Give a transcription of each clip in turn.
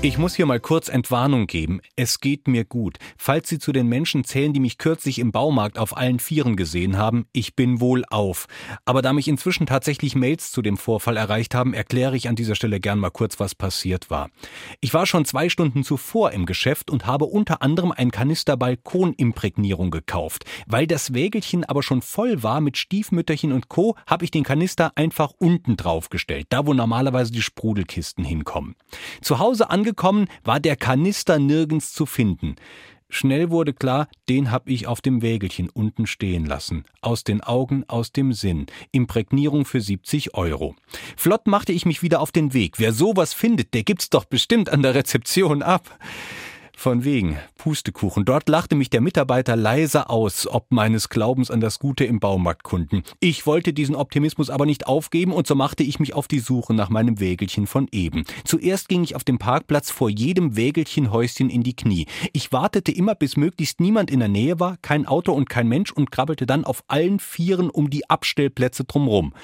Ich muss hier mal kurz Entwarnung geben. Es geht mir gut. Falls Sie zu den Menschen zählen, die mich kürzlich im Baumarkt auf allen Vieren gesehen haben, ich bin wohl auf. Aber da mich inzwischen tatsächlich Mails zu dem Vorfall erreicht haben, erkläre ich an dieser Stelle gern mal kurz, was passiert war. Ich war schon zwei Stunden zuvor im Geschäft und habe unter anderem ein Kanister Balkonimprägnierung gekauft. Weil das Wägelchen aber schon voll war mit Stiefmütterchen und Co., habe ich den Kanister einfach unten draufgestellt, da wo normalerweise die Sprudelkisten hinkommen. Zu Hause angekommen, war der Kanister nirgends zu finden. Schnell wurde klar, den hab ich auf dem Wägelchen unten stehen lassen. Aus den Augen, aus dem Sinn. Imprägnierung für 70 Euro. Flott machte ich mich wieder auf den Weg. Wer sowas findet, der gibt's doch bestimmt an der Rezeption ab. Von wegen, Pustekuchen. Dort lachte mich der Mitarbeiter leise aus, ob meines Glaubens an das Gute im Baumarktkunden. Ich wollte diesen Optimismus aber nicht aufgeben und so machte ich mich auf die Suche nach meinem Wägelchen von eben. Zuerst ging ich auf dem Parkplatz vor jedem Wägelchenhäuschen in die Knie. Ich wartete immer, bis möglichst niemand in der Nähe war, kein Auto und kein Mensch und krabbelte dann auf allen Vieren um die Abstellplätze drumrum.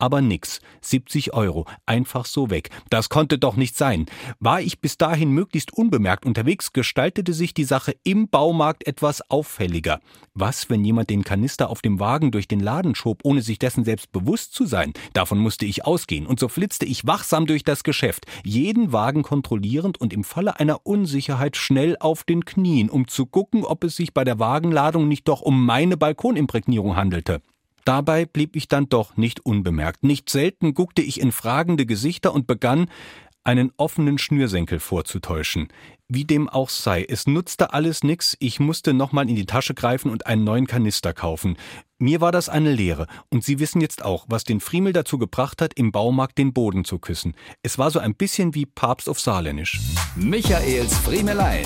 Aber nix. 70 Euro. Einfach so weg. Das konnte doch nicht sein. War ich bis dahin möglichst unbemerkt unterwegs, gestaltete sich die Sache im Baumarkt etwas auffälliger. Was, wenn jemand den Kanister auf dem Wagen durch den Laden schob, ohne sich dessen selbst bewusst zu sein? Davon musste ich ausgehen, und so flitzte ich wachsam durch das Geschäft, jeden Wagen kontrollierend und im Falle einer Unsicherheit schnell auf den Knien, um zu gucken, ob es sich bei der Wagenladung nicht doch um meine Balkonimprägnierung handelte. Dabei blieb ich dann doch nicht unbemerkt. Nicht selten guckte ich in fragende Gesichter und begann, einen offenen Schnürsenkel vorzutäuschen. Wie dem auch sei, es nutzte alles nix, ich musste nochmal in die Tasche greifen und einen neuen Kanister kaufen. Mir war das eine Lehre, und Sie wissen jetzt auch, was den Friemel dazu gebracht hat, im Baumarkt den Boden zu küssen. Es war so ein bisschen wie Papst auf Saarländisch. Michaels Friemelein.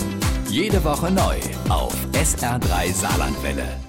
Jede Woche neu auf SR3 Saarlandwelle.